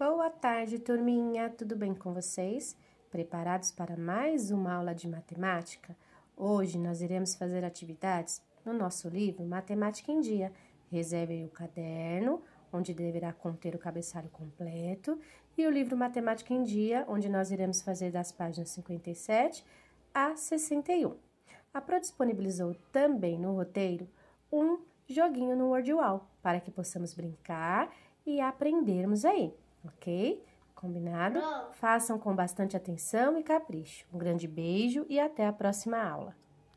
Boa tarde, turminha! Tudo bem com vocês? Preparados para mais uma aula de matemática? Hoje nós iremos fazer atividades no nosso livro Matemática em Dia. Reserve o caderno, onde deverá conter o cabeçalho completo, e o livro Matemática em Dia, onde nós iremos fazer das páginas 57 a 61. A Pro disponibilizou também no roteiro um joguinho no WordWall para que possamos brincar e aprendermos aí ok? Combinado? Façam com bastante atenção e capricho. Um grande beijo e até a próxima aula.